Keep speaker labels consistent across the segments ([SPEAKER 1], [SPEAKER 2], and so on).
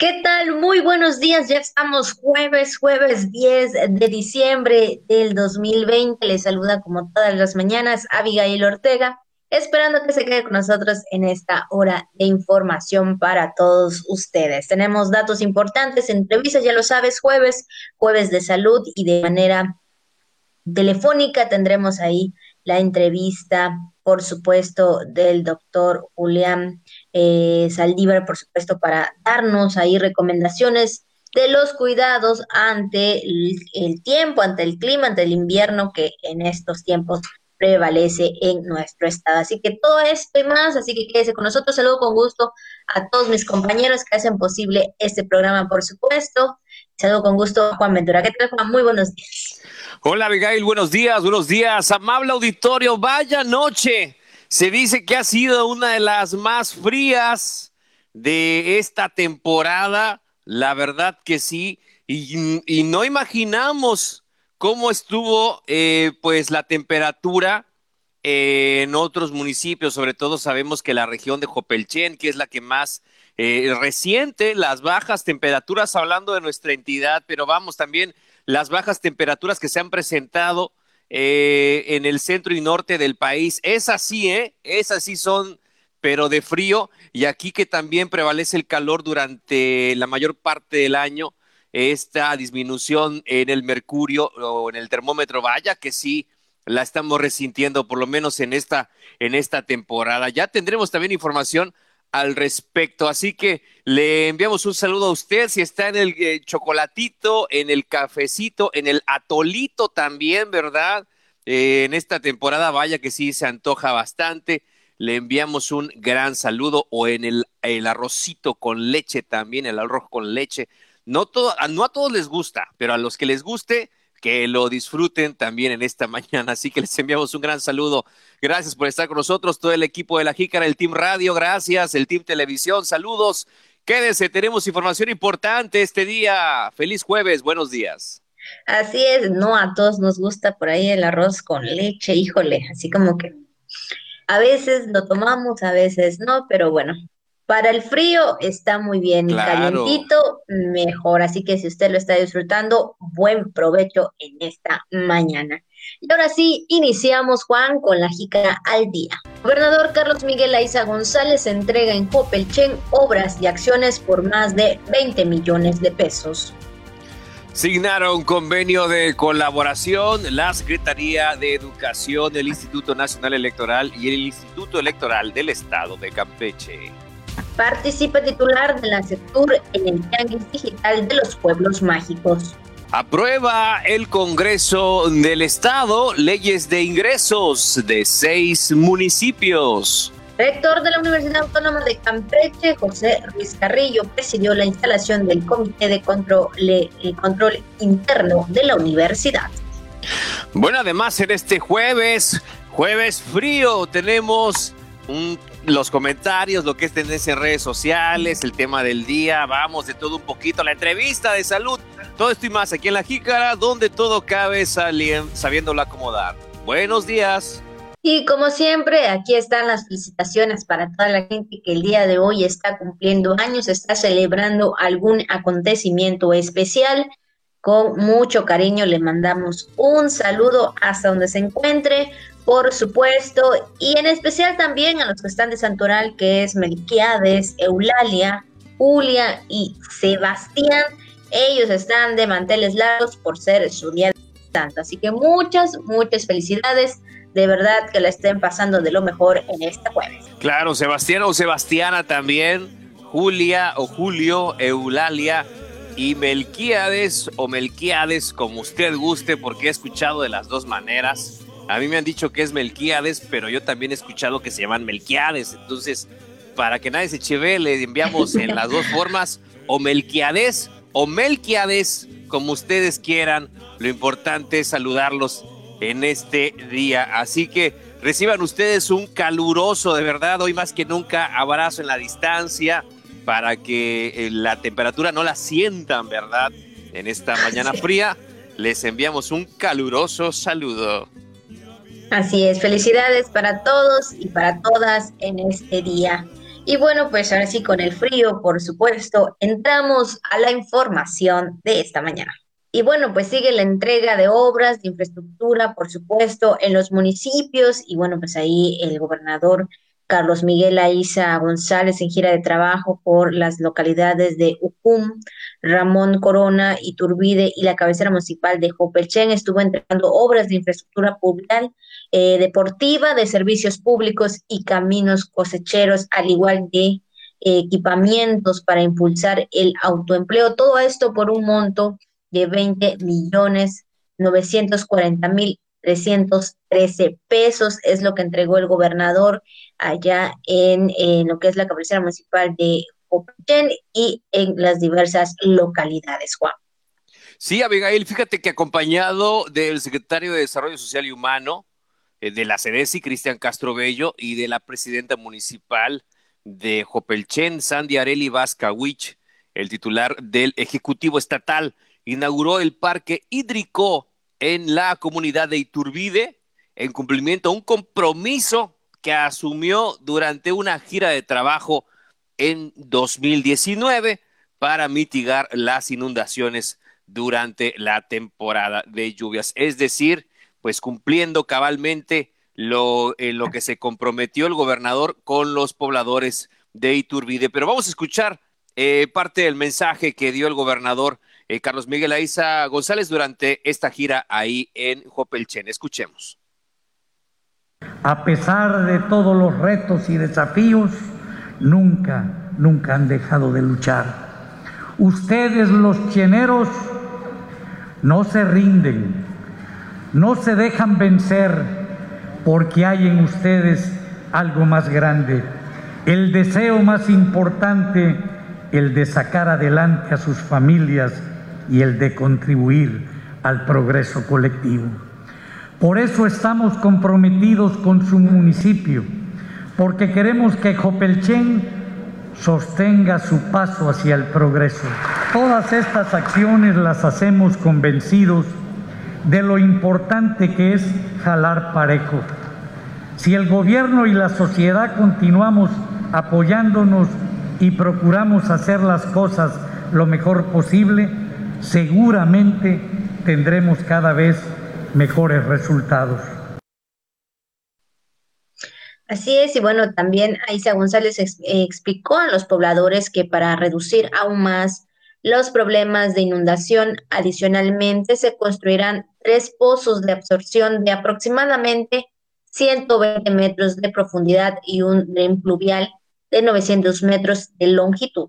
[SPEAKER 1] ¿Qué tal? Muy buenos días. Ya estamos jueves, jueves 10 de diciembre del 2020. Les saluda como todas las mañanas Abigail Ortega, esperando que se quede con nosotros en esta hora de información para todos ustedes. Tenemos datos importantes, entrevistas, ya lo sabes, jueves, jueves de salud y de manera telefónica tendremos ahí la entrevista, por supuesto, del doctor Julián eh, Saldívar, por supuesto, para darnos ahí recomendaciones de los cuidados ante el, tiempo, ante el clima, ante el invierno que en estos tiempos prevalece en nuestro estado. Así que todo esto y más, así que quédese con nosotros. Saludo con gusto a todos mis compañeros que hacen posible este programa, por supuesto. Saludo con gusto a Juan Ventura. ¿Qué tal, Juan? Muy buenos días.
[SPEAKER 2] Hola, Abigail. Buenos días, buenos días. Amable auditorio, vaya noche. Se dice que ha sido una de las más frías de esta temporada. La verdad que sí. Y, no imaginamos cómo estuvo eh, pues la temperatura en otros municipios. Sobre todo sabemos que la región de Jopelchen, que es la que más eh, las bajas temperaturas, hablando de nuestra entidad, pero vamos también las bajas temperaturas que se han presentado eh, en el centro y norte del país. Es así, ¿eh? Es así son, pero de frío. Y aquí que también prevalece el calor durante la mayor parte del año, esta disminución en el mercurio o en el termómetro, vaya que sí la estamos resintiendo, por lo menos en esta, en esta temporada. Ya tendremos también información al respecto. Así que le enviamos un saludo a usted si está en el eh, chocolatito, en el cafecito, en el atolito también, ¿verdad? Eh, en esta temporada, vaya que sí se antoja bastante. Le enviamos un gran saludo o en el, el arrocito con leche también, el arroz con leche. No, todo, no a todos les gusta, pero a los que les guste, que lo disfruten también en esta mañana. Así que les enviamos un gran saludo. Gracias por estar con nosotros, todo el equipo de la Jícara, el Team Radio, gracias, el Team Televisión, saludos. Quédense, tenemos información importante este día. Feliz jueves, buenos días.
[SPEAKER 1] Así es, no a todos nos gusta por ahí el arroz con leche, híjole, así como que a veces lo tomamos, a veces no, pero bueno, para el frío está muy bien, calientito mejor, así que si usted lo está disfrutando, buen provecho en esta mañana. Y ahora sí, iniciamos, Juan, con la jícara al día. Gobernador Carlos Miguel Aiza González entrega en Copelchen obras y acciones por más de 20 millones de pesos.
[SPEAKER 2] Signaron convenio de colaboración la Secretaría de Educación del Instituto Nacional Electoral y el Instituto Electoral del Estado de Campeche.
[SPEAKER 1] Participa titular de la sector en el Tianguis Digital de los Pueblos Mágicos.
[SPEAKER 2] Aprueba el Congreso del Estado leyes de ingresos de seis municipios.
[SPEAKER 1] Rector de la Universidad Autónoma de Campeche, José Ruiz Carrillo, presidió la instalación del Comité de Control, Control Interno de la universidad.
[SPEAKER 2] Bueno, además en este jueves, jueves frío, tenemos un los comentarios, lo que es tendencia en redes sociales, el tema del día, vamos de todo un poquito, la entrevista de salud, todo esto y más aquí en La Jícara, donde todo cabe sabiéndolo acomodar. Buenos días.
[SPEAKER 1] Y como siempre, aquí están las felicitaciones para toda la gente que el día de hoy está cumpliendo años, está celebrando algún acontecimiento especial. Con mucho cariño le mandamos un saludo hasta donde se encuentre por supuesto, y en especial también a los que están de Santoral, que es Melquiades, Eulalia, Julia y Sebastián. Ellos están de manteles largos por ser su día de santo. Así que muchas, muchas felicidades. De verdad que la estén pasando de lo mejor en este jueves.
[SPEAKER 2] Claro, Sebastián o Sebastiana también, Julia o Julio, Eulalia y Melquiades o Melquiades, como usted guste, porque he escuchado de las dos maneras. A mí me han dicho que es Melquiades, pero yo también he escuchado que se llaman Melquiades. Entonces, para que nadie se cheve, le enviamos en las dos formas, o Melquiades o Melquiades, como ustedes quieran. Lo importante es saludarlos en este día. Así que reciban ustedes un caluroso, de verdad, hoy más que nunca, abrazo en la distancia para que eh, la temperatura no la sientan, ¿verdad? En esta mañana fría, les enviamos un caluroso saludo.
[SPEAKER 1] Así es, felicidades para todos y para todas en este día. Y bueno, pues ahora sí, con el frío, por supuesto, entramos a la información de esta mañana. Y bueno, pues sigue la entrega de obras, de infraestructura, por supuesto, en los municipios. Y bueno, pues ahí el gobernador Carlos Miguel Aiza González en gira de trabajo por las localidades de Ucum, Ramón Corona, Iturbide y la cabecera municipal de Jopelchen estuvo entregando obras de infraestructura pública, eh, deportiva, de servicios públicos y caminos cosecheros, al igual que eh, equipamientos para impulsar el autoempleo. Todo esto por un monto de 20 millones 940 mil 313 pesos es lo que entregó el gobernador allá en, lo que es la cabecera municipal de Open y en las diversas localidades, Juan.
[SPEAKER 2] Sí, Abigail, fíjate que acompañado del secretario de Desarrollo Social y Humano de la CEDESI, Cristian Castro Bello, y de la presidenta municipal de Jopelchen, Sandy Areli Vascawich, el titular del Ejecutivo Estatal, inauguró el Parque Hídrico en la comunidad de Iturbide en cumplimiento a un compromiso que asumió durante una gira de trabajo en 2019 para mitigar las inundaciones durante la temporada de lluvias. Es decir, pues cumpliendo cabalmente lo, en lo que se comprometió el gobernador con los pobladores de Iturbide. Pero vamos a escuchar eh, parte del mensaje que dio el gobernador eh, Carlos Miguel Aiza González durante esta gira ahí en Jopelchen. Escuchemos.
[SPEAKER 3] A pesar de todos los retos y desafíos, nunca, nunca han dejado de luchar. Ustedes los cheneros no se rinden, no se dejan vencer porque hay en ustedes algo más grande, el deseo más importante, el de sacar adelante a sus familias y el de contribuir al progreso colectivo. Por eso estamos comprometidos con su municipio, porque queremos que Jopelchen sostenga su paso hacia el progreso. Todas estas acciones las hacemos convencidos de lo importante que es jalar parejo. Si el gobierno y la sociedad continuamos apoyándonos y procuramos hacer las cosas lo mejor posible, seguramente tendremos cada vez mejores resultados.
[SPEAKER 1] Así es, y bueno, también Aisa González explicó a los pobladores que para reducir aún más los problemas de inundación, adicionalmente se construirán tres pozos de absorción de aproximadamente 120 metros de profundidad y un dren pluvial de 900 metros de longitud.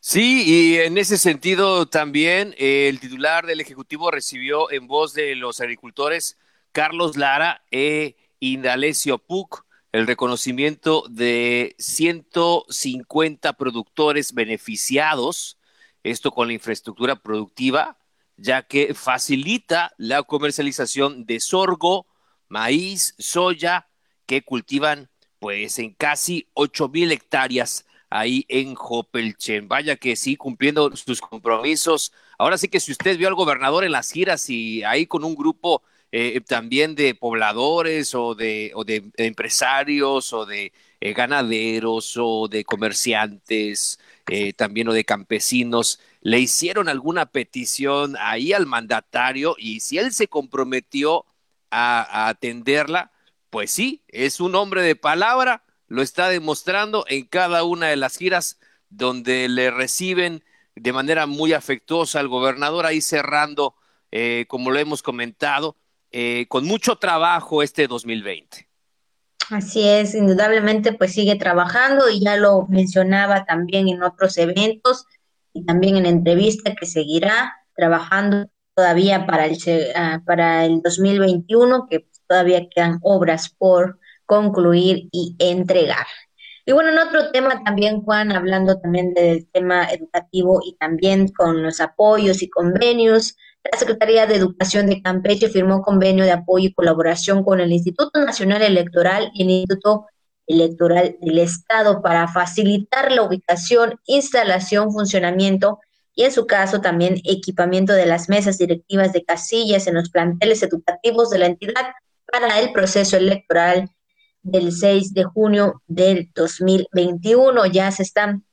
[SPEAKER 2] Sí, y en ese sentido también eh, el titular del Ejecutivo recibió en voz de los agricultores Carlos Lara e Indalecio Puc el reconocimiento de 150 productores beneficiados, esto con la infraestructura productiva, ya que facilita la comercialización de sorgo, maíz, soya, que cultivan pues en casi 8 mil hectáreas ahí en Jopelchen. Vaya que sí, cumpliendo sus compromisos. Ahora sí que si usted vio al gobernador en las giras y ahí con un grupo eh, también de pobladores o de, o de empresarios o de eh, ganaderos o de comerciantes, eh, también o de campesinos, le hicieron alguna petición ahí al mandatario y si él se comprometió a atenderla, pues sí, es un hombre de palabra lo está demostrando en cada una de las giras donde le reciben de manera muy afectuosa al gobernador, ahí cerrando, eh, como lo hemos comentado, eh, con mucho trabajo este 2020.
[SPEAKER 1] Así es, indudablemente pues sigue trabajando y ya lo mencionaba también en otros eventos y también en entrevista que seguirá trabajando todavía para el, ah, para el 2021, que todavía quedan obras por concluir y entregar. Y bueno, en otro tema también, Juan, hablando también del tema educativo y también con los apoyos y convenios, la Secretaría de Educación de Campeche firmó convenio de apoyo y colaboración con el Instituto Nacional Electoral y el Instituto Electoral del Estado para facilitar la ubicación, instalación, funcionamiento y en su caso también equipamiento de las mesas directivas de casillas en los planteles educativos de la entidad para el proceso electoral del 6 de junio del 2021. Ya se están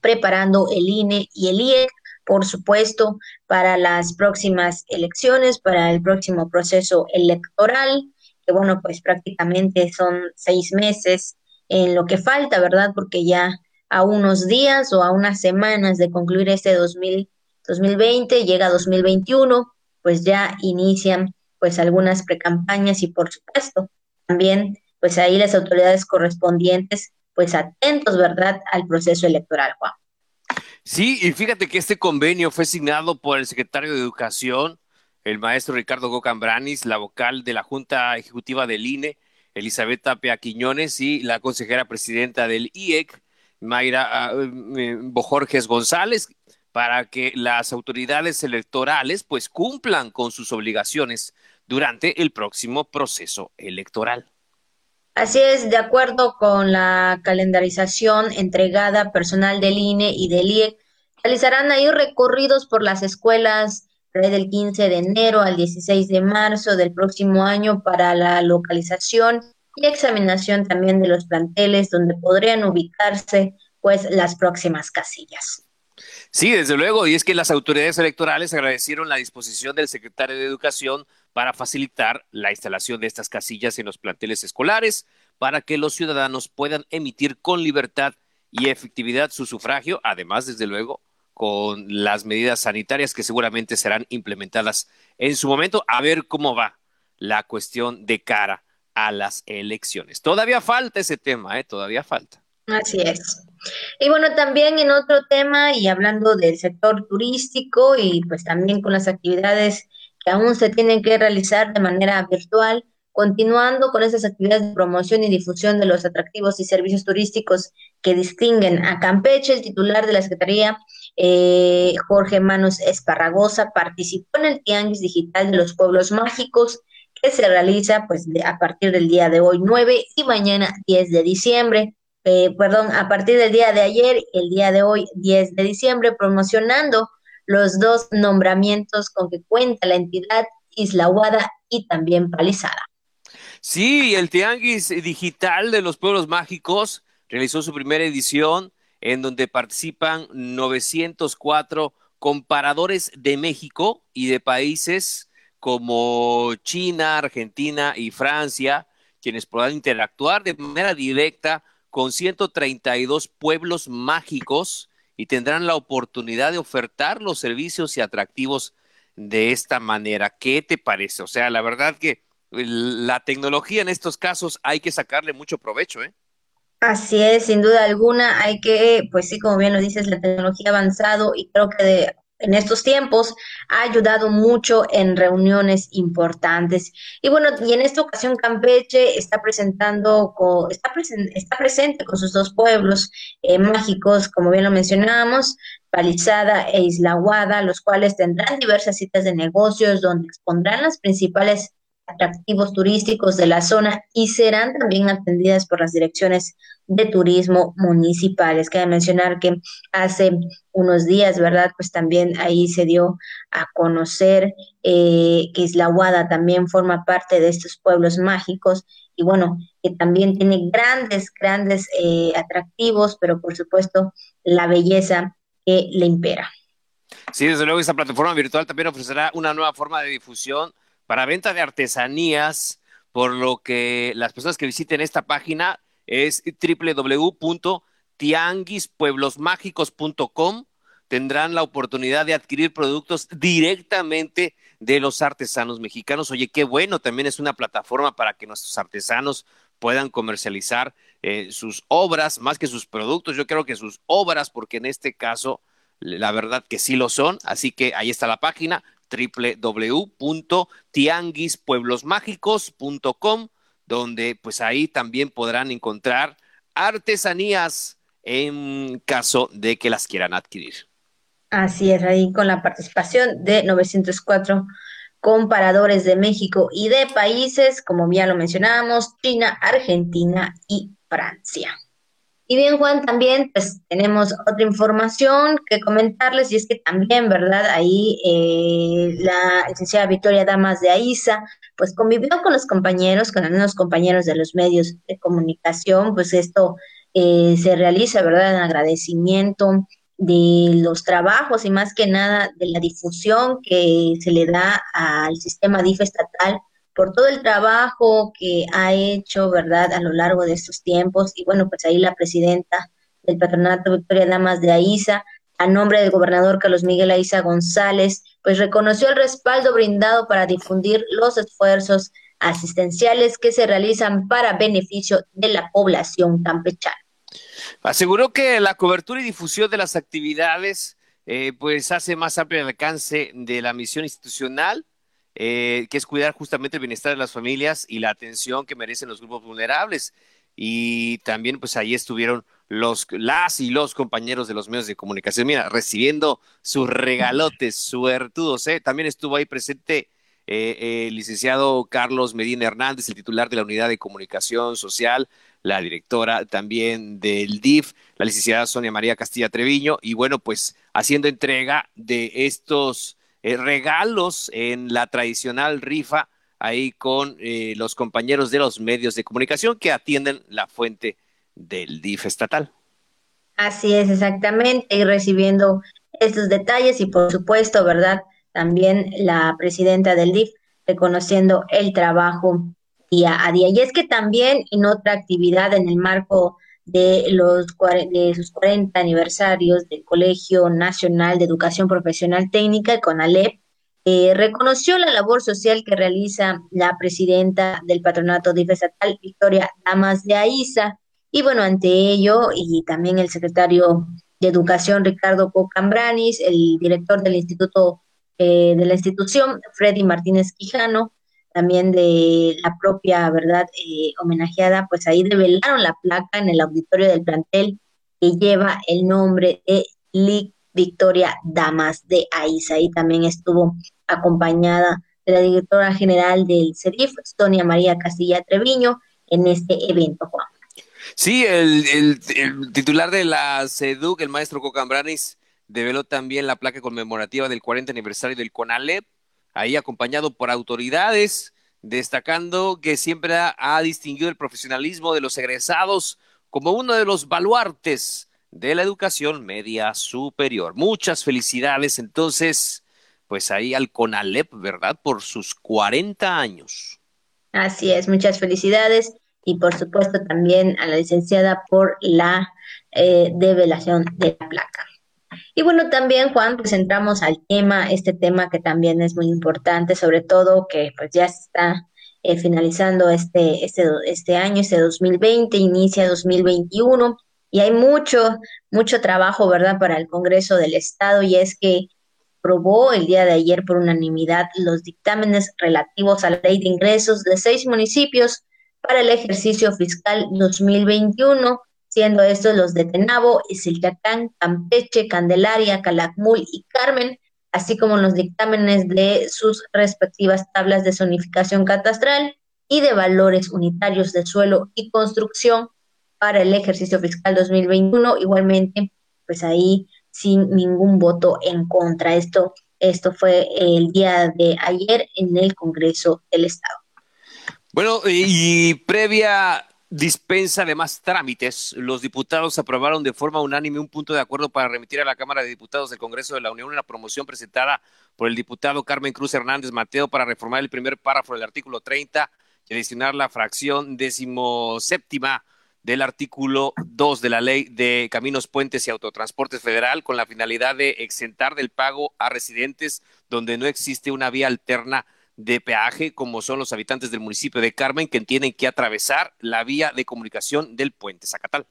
[SPEAKER 1] preparando el INE y el IEC, por supuesto, para las próximas elecciones, para el próximo proceso electoral, que bueno, pues prácticamente son seis meses en lo que falta, ¿verdad? Porque ya a unos días o a unas semanas de concluir este 2020, llega 2021, pues ya inician pues algunas precampañas y por supuesto también pues ahí las autoridades correspondientes pues atentos, ¿verdad?, al proceso electoral, Juan.
[SPEAKER 2] Sí, y fíjate que este convenio fue signado por el secretario de Educación, el maestro Ricardo Gocambranis, la vocal de la Junta Ejecutiva del INE, Elizabeth Tapia Quiñones, y la consejera presidenta del IEC, Mayra uh, Bojorges González, para que las autoridades electorales pues cumplan con sus obligaciones durante el próximo proceso electoral.
[SPEAKER 1] Así es, de acuerdo con la calendarización entregada personal del INE y del IEC, realizarán ahí recorridos por las escuelas del 15 de enero al 16 de marzo del próximo año para la localización y examinación también de los planteles donde podrían ubicarse pues las próximas casillas.
[SPEAKER 2] Sí, desde luego, y es que las autoridades electorales agradecieron la disposición del secretario de Educación para facilitar la instalación de estas casillas en los planteles escolares para que los ciudadanos puedan emitir con libertad y efectividad su sufragio, además, desde luego, con las medidas sanitarias que seguramente serán implementadas en su momento, a ver cómo va la cuestión de cara a las elecciones. Todavía falta ese tema, ¿eh? Todavía falta.
[SPEAKER 1] Así es. Y bueno, también en otro tema y hablando del sector turístico y pues también con las actividades que aún se tienen que realizar de manera virtual, continuando con esas actividades de promoción y difusión de los atractivos y servicios turísticos que distinguen a Campeche, el titular de la Secretaría, eh, Jorge Manos Esparragosa, participó en el Tianguis Digital de los Pueblos Mágicos que se realiza pues a partir del día de hoy 9 y mañana 10 de diciembre. Eh, perdón, a partir del día de ayer, el día de hoy, 10 de diciembre, promocionando los dos nombramientos con que cuenta la entidad Isla Huada y también Palizada.
[SPEAKER 2] Sí, el Tianguis Digital de los Pueblos Mágicos realizó su primera edición en donde participan 904 comparadores de México y de países como China, Argentina y Francia, quienes podrán interactuar de manera directa con 132 pueblos mágicos y tendrán la oportunidad de ofertar los servicios y atractivos de esta manera. ¿Qué te parece? O sea, la verdad que la tecnología en estos casos hay que sacarle mucho provecho, ¿eh?
[SPEAKER 1] Así es, sin duda alguna, hay que, pues sí, como bien lo dices, la tecnología ha avanzado y creo que de, en estos tiempos ha ayudado mucho en reuniones importantes. Y bueno, y en esta ocasión Campeche está presentando, está, está presente con sus dos pueblos eh, mágicos, como bien lo mencionábamos, Palizada e Isla Guada, los cuales tendrán diversas citas de negocios donde expondrán las principales atractivos turísticos de la zona y serán también atendidas por las direcciones de turismo municipales. Cabe mencionar que hace unos días, ¿verdad? Pues también ahí se dio a conocer eh, que Isla Guada también forma parte de estos pueblos mágicos y bueno, que también tiene grandes, grandes eh, atractivos, pero por supuesto la belleza que le impera.
[SPEAKER 2] Sí, desde luego esta plataforma virtual también ofrecerá una nueva forma de difusión para venta de artesanías, por lo que las personas que visiten esta página es www.tianguispueblosmágicos.com tendrán la oportunidad de adquirir productos directamente de los artesanos mexicanos. Oye, qué bueno, también es una plataforma para que nuestros artesanos puedan comercializar eh, sus obras, más que sus productos, yo creo que sus obras, porque en este caso, la verdad que sí lo son. Así que ahí está la página, www.tianguispueblosmágicos.com, donde pues ahí también podrán encontrar artesanías en caso de que las quieran adquirir.
[SPEAKER 1] Así es, ahí con la participación de 904 comparadores de México y de países, como ya lo mencionábamos, China, Argentina y Francia. Y bien, Juan, también pues tenemos otra información que comentarles y es que también, ¿verdad? Ahí eh, la licenciada Victoria Damas de Aiza pues convivió con los compañeros, con algunos compañeros de los medios de comunicación, pues esto eh, se realiza, ¿verdad?, en agradecimiento de los trabajos y más que nada de la difusión que se le da al sistema DIF estatal por todo el trabajo que ha hecho, ¿verdad?, a lo largo de estos tiempos. Y bueno, pues ahí la presidenta del patronato Victoria Damas de Aiza, a nombre del gobernador Carlos Miguel Aiza González, pues reconoció el respaldo brindado para difundir los esfuerzos asistenciales que se realizan para beneficio de la población campechana.
[SPEAKER 2] Aseguró que la cobertura y difusión de las actividades eh, pues hace más amplio el alcance de la misión institucional, eh, que es cuidar justamente el bienestar de las familias y la atención que merecen los grupos vulnerables. Y también pues ahí estuvieron los, las y los compañeros de los medios de comunicación, mira, recibiendo sus regalotes suertudos. ¿eh? También estuvo ahí presente el licenciado Carlos Medina Hernández, el titular de la Unidad de Comunicación Social, la directora también del DIF, la licenciada Sonia María Castilla Treviño, y bueno, pues haciendo entrega de estos eh, regalos en la tradicional rifa ahí con eh, los compañeros de los medios de comunicación que atienden la fuente del DIF estatal.
[SPEAKER 1] Así es, exactamente, y recibiendo estos detalles y por supuesto, ¿verdad? También la presidenta del DIF reconociendo el trabajo día a día. Y es que también en otra actividad en el marco de los de sus 40 aniversarios del Colegio Nacional de Educación Profesional Técnica, CONALEP, eh, reconoció la labor social que realiza la presidenta del patronato DIF estatal, Victoria Damas de Aiza. Y bueno, ante ello, y también el secretario de Educación, Ricardo Cocambranis, el director del Instituto eh, de la institución, Freddy Martínez Quijano, también de la propia, ¿verdad?, eh, homenajeada, pues ahí develaron la placa en el auditorio del plantel que lleva el nombre de Lic Victoria Damas de Aiza. Ahí también estuvo acompañada de la directora general del CERIF, Sonia María Castilla Treviño, en este evento, Juan.
[SPEAKER 2] Sí, el, titular de la CEDUC, el maestro Cocambranis, develó también la placa conmemorativa del 40 aniversario del CONALEP, ahí acompañado por autoridades, destacando que siempre ha, distinguido el profesionalismo de los egresados como uno de los baluartes de la educación media superior. Muchas felicidades entonces, pues ahí al CONALEP, ¿verdad? Por sus 40 años.
[SPEAKER 1] Así es, muchas felicidades y por supuesto también a la licenciada por la eh, develación de la placa. Y bueno, también, Juan, pues entramos al tema, este tema que también es muy importante, sobre todo que pues ya está eh, finalizando este, este, este año, este 2020, inicia 2021, y hay mucho, mucho trabajo, ¿verdad?, para el Congreso del Estado, y es que aprobó el día de ayer por unanimidad los dictámenes relativos a la ley de ingresos de seis municipios para el ejercicio fiscal 2021 siendo estos los de Tenabo, Isiltacán, Campeche, Candelaria, Calakmul y Carmen, así como los dictámenes de sus respectivas tablas de zonificación catastral y de valores unitarios de suelo y construcción para el ejercicio fiscal 2021, igualmente, pues ahí sin ningún voto en contra. Esto, esto fue el día de ayer en el Congreso del Estado.
[SPEAKER 2] Bueno, y previa dispensa de más trámites, los diputados aprobaron de forma unánime un punto de acuerdo para remitir a la Cámara de Diputados del Congreso de la Unión una promoción presentada por el diputado Carmen Cruz Hernández Mateo para reformar el primer párrafo del artículo 30 y adicionar la fracción decimoséptima del artículo 2 de la Ley de Caminos, Puentes y Autotransportes Federal con la finalidad de exentar del pago a residentes donde no existe una vía alterna de peaje, como son los habitantes del municipio de Carmen, que tienen que atravesar la vía de comunicación del puente Zacatal.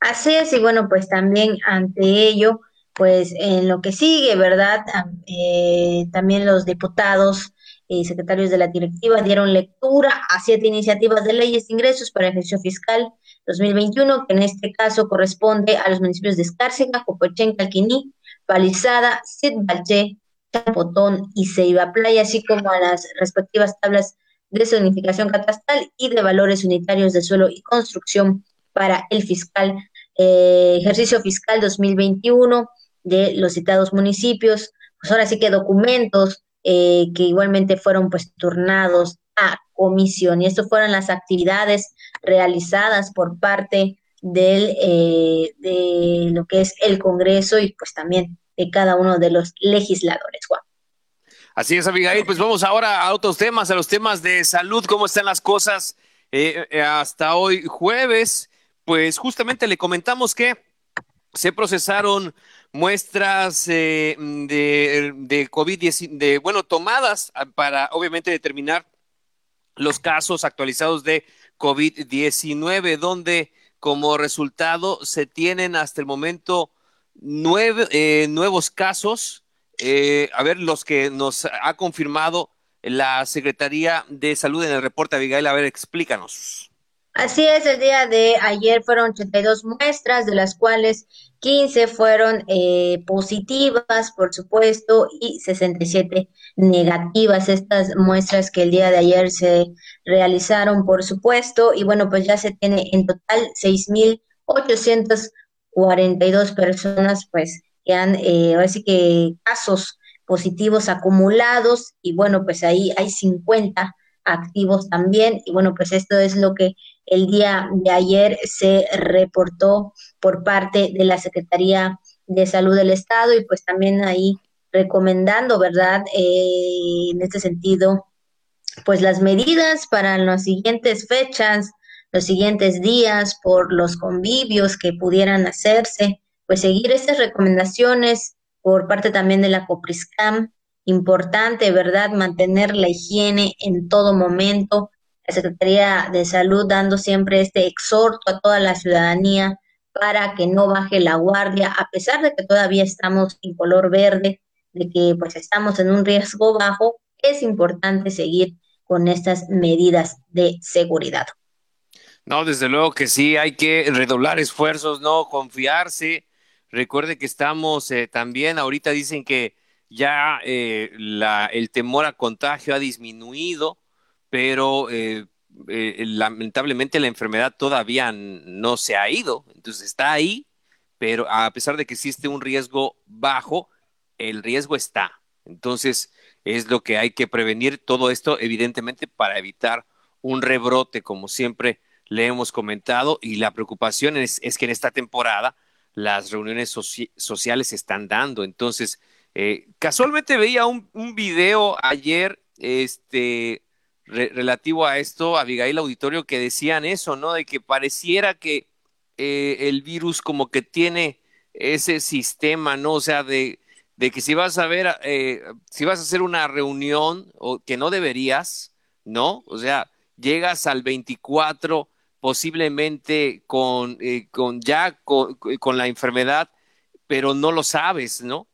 [SPEAKER 1] Así es, y bueno, pues también ante ello, pues en lo que sigue, ¿verdad? Eh, también los diputados y secretarios de la directiva dieron lectura a siete iniciativas de leyes de ingresos para ejercicio fiscal 2021, que en este caso corresponde a los municipios de Escárcega, Copochén, Calquiní, Palizada, Sitbalché, Chapotón y Ceiba Playa, así como a las respectivas tablas de zonificación catastral y de valores unitarios de suelo y construcción para el fiscal eh, ejercicio fiscal 2021 de los citados municipios. Pues ahora sí que documentos eh, que igualmente fueron pues turnados a comisión. Y esto fueron las actividades realizadas por parte del, eh, de lo que es el Congreso y pues también de cada uno de los legisladores, Juan.
[SPEAKER 2] Así es, Abigail. Pues vamos ahora a otros temas, a los temas de salud, cómo están las cosas eh, eh, hasta hoy jueves. Pues justamente le comentamos que se procesaron muestras de, de COVID-19, de, bueno, tomadas para obviamente determinar los casos actualizados de COVID-19, donde como resultado se tienen hasta el momento nueve, eh, nuevos casos. Eh, a ver, los que nos ha confirmado la Secretaría de Salud en el reporte, Abigail, a ver, explícanos.
[SPEAKER 1] Así es, el día de ayer fueron 82 muestras, de las cuales 15 fueron eh, positivas, por supuesto, y 67 negativas. Estas muestras que el día de ayer se realizaron, por supuesto, y bueno, pues ya se tiene en total 6.842 personas, pues, que han, eh, así que casos positivos acumulados, y bueno, pues ahí hay 50 activos también, y bueno, pues esto es lo que el día de ayer se reportó por parte de la Secretaría de Salud del Estado y pues también ahí recomendando, ¿verdad? Eh, en este sentido, pues las medidas para las siguientes fechas, los siguientes días, por los convivios que pudieran hacerse, pues seguir estas recomendaciones por parte también de la COPRISCAM, importante, ¿verdad? Mantener la higiene en todo momento, la Secretaría de Salud dando siempre este exhorto a toda la ciudadanía para que no baje la guardia, a pesar de que todavía estamos en color verde, de que pues estamos en un riesgo bajo, es importante seguir con estas medidas de seguridad.
[SPEAKER 2] No, desde luego que sí, hay que redoblar esfuerzos, no confiarse. Recuerde que estamos eh, también, ahorita dicen que ya eh, el temor a contagio ha disminuido pero eh, eh, lamentablemente la enfermedad todavía no se ha ido, entonces está ahí, pero a pesar de que existe un riesgo bajo, el riesgo está. Entonces es lo que hay que prevenir todo esto, evidentemente, para evitar un rebrote, como siempre le hemos comentado, y la preocupación es, que en esta temporada las reuniones sociales se están dando. Entonces, eh, casualmente veía un, un video ayer, este, relativo a esto, Abigail Auditorio, que decían eso, ¿no? De que pareciera que eh, el virus como que tiene ese sistema, ¿no? O sea, de, de que si vas a ver, eh, si vas a hacer una reunión, o que no deberías, ¿no? O sea, llegas al 24 posiblemente con, eh, con ya con la enfermedad, pero no lo sabes, ¿no?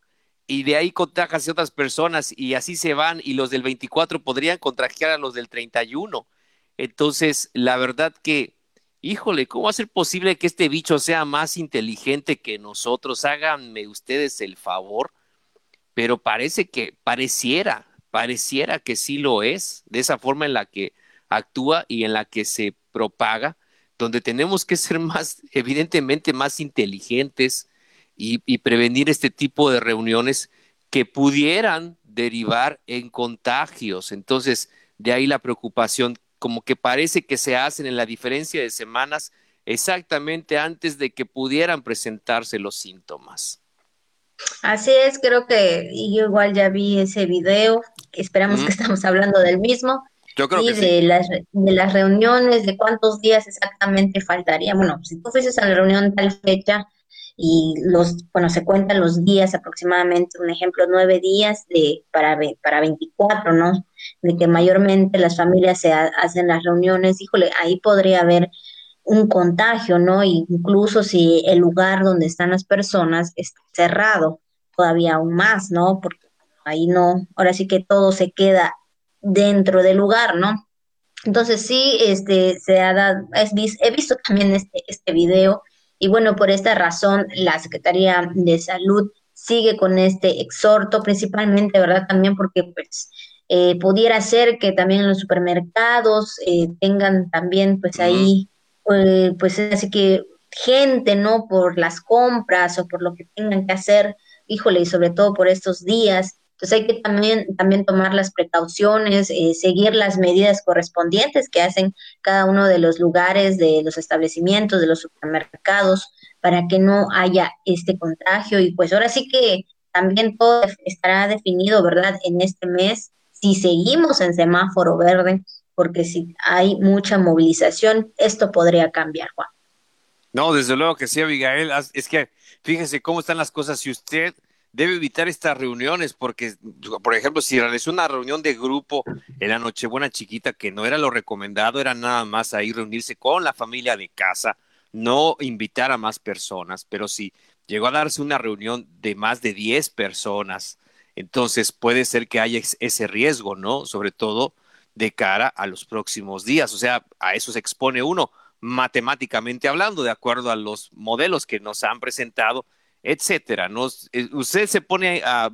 [SPEAKER 2] y de ahí contagias a otras personas y así se van y los del 24 podrían contagiar a los del 31. Entonces, la verdad que, híjole, ¿cómo va a ser posible que este bicho sea más inteligente que nosotros? Háganme ustedes el favor, pero parece que, pareciera, pareciera que sí lo es, de esa forma en la que actúa y en la que se propaga, donde tenemos que ser más, evidentemente, más inteligentes, y, prevenir este tipo de reuniones que pudieran derivar en contagios. Entonces, de ahí la preocupación, como que parece que se hacen en la diferencia de semanas exactamente antes de que pudieran presentarse los síntomas.
[SPEAKER 1] Así es, creo que yo igual ya vi ese video, esperamos que estamos hablando del mismo.
[SPEAKER 2] Yo creo que
[SPEAKER 1] de, las, de las reuniones, de cuántos días exactamente faltaría. Bueno, si tú fueses a la reunión tal fecha, y los, bueno, se cuentan los días aproximadamente, un ejemplo, nueve días de, para, para 24, ¿no? De que mayormente las familias se hacen las reuniones, híjole, ahí podría haber un contagio, ¿no? Incluso si el lugar donde están las personas está cerrado, todavía aún más, ¿no? Porque ahí no, ahora sí que todo se queda dentro del lugar, ¿no? Entonces sí, este, se ha dado, he visto también este, este video y bueno, por esta razón, la Secretaría de Salud sigue con este exhorto, principalmente, ¿verdad? También porque pues eh, pudiera ser que también en los supermercados eh, tengan también pues ahí, eh, pues así que gente, ¿no? Por las compras o por lo que tengan que hacer, híjole, y sobre todo por estos días Entonces hay que también, también tomar las precauciones, eh, seguir las medidas correspondientes que hacen cada uno de los lugares, de los establecimientos, de los supermercados, para que no haya este contagio. Y pues ahora sí que también todo estará definido, ¿verdad? En este mes, si seguimos en semáforo verde, porque si hay mucha movilización, esto podría cambiar, Juan.
[SPEAKER 2] No, desde luego que sí, Abigail. Es que fíjese cómo están las cosas. Si usted debe evitar estas reuniones porque, por ejemplo, si realizó una reunión de grupo en la Nochebuena chiquita, que no era lo recomendado, era nada más ahí reunirse con la familia de casa, no invitar a más personas, pero si llegó a darse una reunión de más de 10 personas, entonces puede ser que haya ese riesgo, ¿no? Sobre todo de cara a los próximos días, o sea, a eso se expone uno matemáticamente hablando, de acuerdo a los modelos que nos han presentado etcétera. Eh, usted se pone a,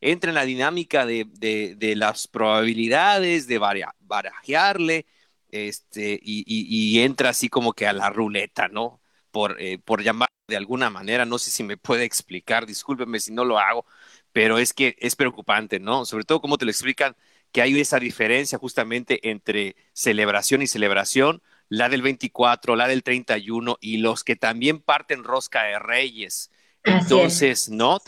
[SPEAKER 2] entra en la dinámica de, de, las probabilidades, de barajearle, este, y, y, entra así como que a la ruleta, ¿no? Por, eh, por llamar de alguna manera, no sé si me puede explicar, discúlpeme si no lo hago, pero es que es preocupante, ¿no? Sobre todo como te lo explican, que hay esa diferencia justamente entre celebración y celebración, la del 24, la del 31 y los que también parten rosca de reyes. Entonces, ¿no?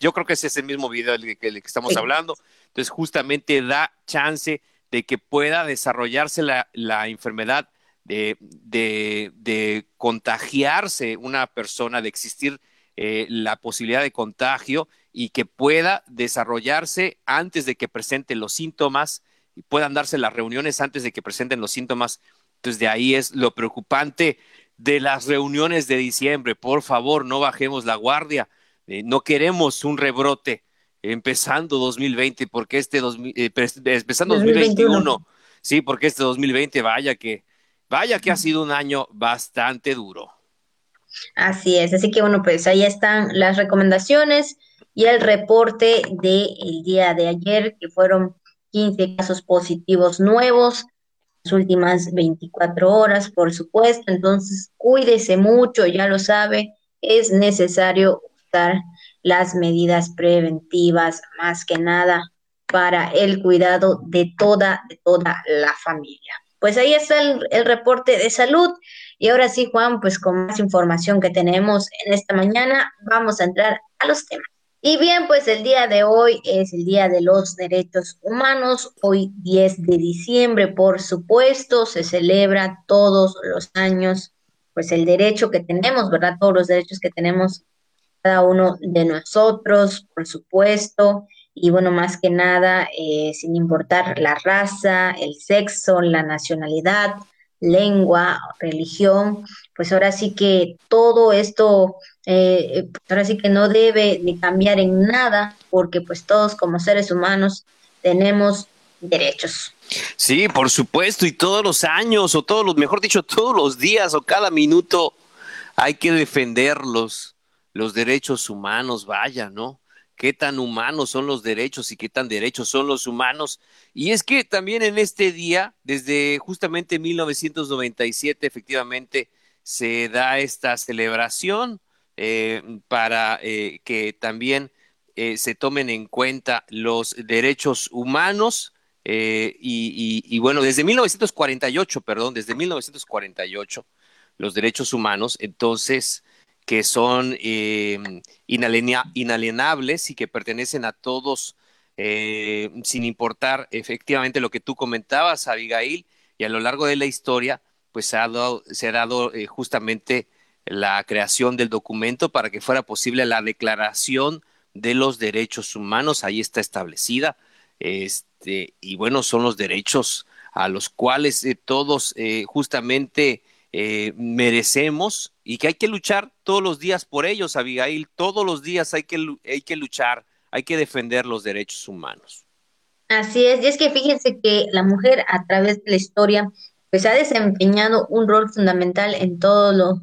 [SPEAKER 2] yo creo que ese es el mismo video del que, estamos hablando. Entonces, justamente da chance de que pueda desarrollarse la, la enfermedad, de, de, contagiarse una persona, de existir eh, la posibilidad de contagio y que pueda desarrollarse antes de que presenten los síntomas y puedan darse las reuniones antes de que presenten los síntomas. Entonces, de ahí es lo preocupante de las reuniones de diciembre. Por favor, no bajemos la guardia. Eh, no queremos un rebrote empezando 2020, porque este eh, empezando 2021. Sí, porque este 2020 vaya que vaya que ha sido un año bastante duro.
[SPEAKER 1] Así es, así que bueno, pues ahí están las recomendaciones y el reporte del día de ayer, que fueron 15 casos positivos nuevos, últimas 24 horas, por supuesto. Entonces, cuídese mucho, ya lo sabe, es necesario usar las medidas preventivas más que nada para el cuidado de toda, de toda la familia. Pues ahí está el, el reporte de salud. Y ahora sí, Juan, pues con más información que tenemos en esta mañana, vamos a entrar a los temas. Y bien, pues el día de hoy es el Día de los Derechos Humanos. Hoy 10 de diciembre, por supuesto, se celebra todos los años, pues el derecho que tenemos, ¿verdad? Todos los derechos que tenemos cada uno de nosotros, por supuesto. Y bueno, más que nada, eh, sin importar la raza, el sexo, la nacionalidad, lengua, religión, pues ahora sí que todo esto, eh, pues ahora sí que no debe de cambiar en nada, porque pues todos como seres humanos tenemos derechos.
[SPEAKER 2] Sí, por supuesto, y todos los años, o todos los, mejor dicho, todos los días o cada minuto hay que defenderlos, los derechos humanos, vaya, ¿no? Qué tan humanos son los derechos y qué tan derechos son los humanos. Y es que también en este día, desde justamente 1997, efectivamente, se da esta celebración eh, para eh, que también eh, se tomen en cuenta los derechos humanos. Y, y, bueno, desde 1948, perdón, desde 1948, los derechos humanos, entonces que son eh, inalienables y que pertenecen a todos eh, sin importar efectivamente lo que tú comentabas, Abigail, y a lo largo de la historia, pues se ha dado, se ha dado eh, justamente la creación del documento para que fuera posible la declaración de los derechos humanos, ahí está establecida, este, y bueno, son los derechos a los cuales todos justamente merecemos y que hay que luchar todos los días por ellos, Abigail, todos los días hay que, hay que luchar, hay que defender los derechos humanos.
[SPEAKER 1] Así es, y es que fíjense que la mujer a través de la historia pues ha desempeñado un rol fundamental en todo lo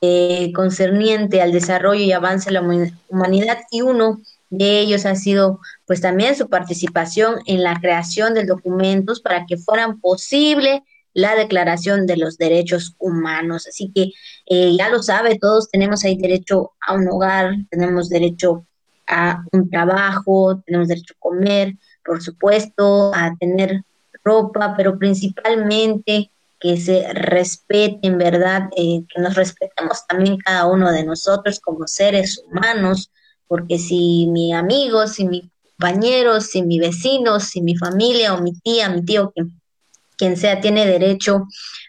[SPEAKER 1] eh, concerniente al desarrollo y avance de la humanidad y uno de ellos ha sido pues también su participación en la creación de documentos para que fueran posible la Declaración de los Derechos Humanos. Así que eh, ya lo sabe, todos tenemos ahí derecho a un hogar, tenemos derecho a un trabajo, tenemos derecho a comer, por supuesto, a tener ropa, pero principalmente que se respeten, ¿verdad? Eh, que nos respetemos también cada uno de nosotros como seres humanos, porque si mi amigo, si mi compañero, si mi vecino, si mi familia o mi tía, mi tío, quien, quien sea, tiene derecho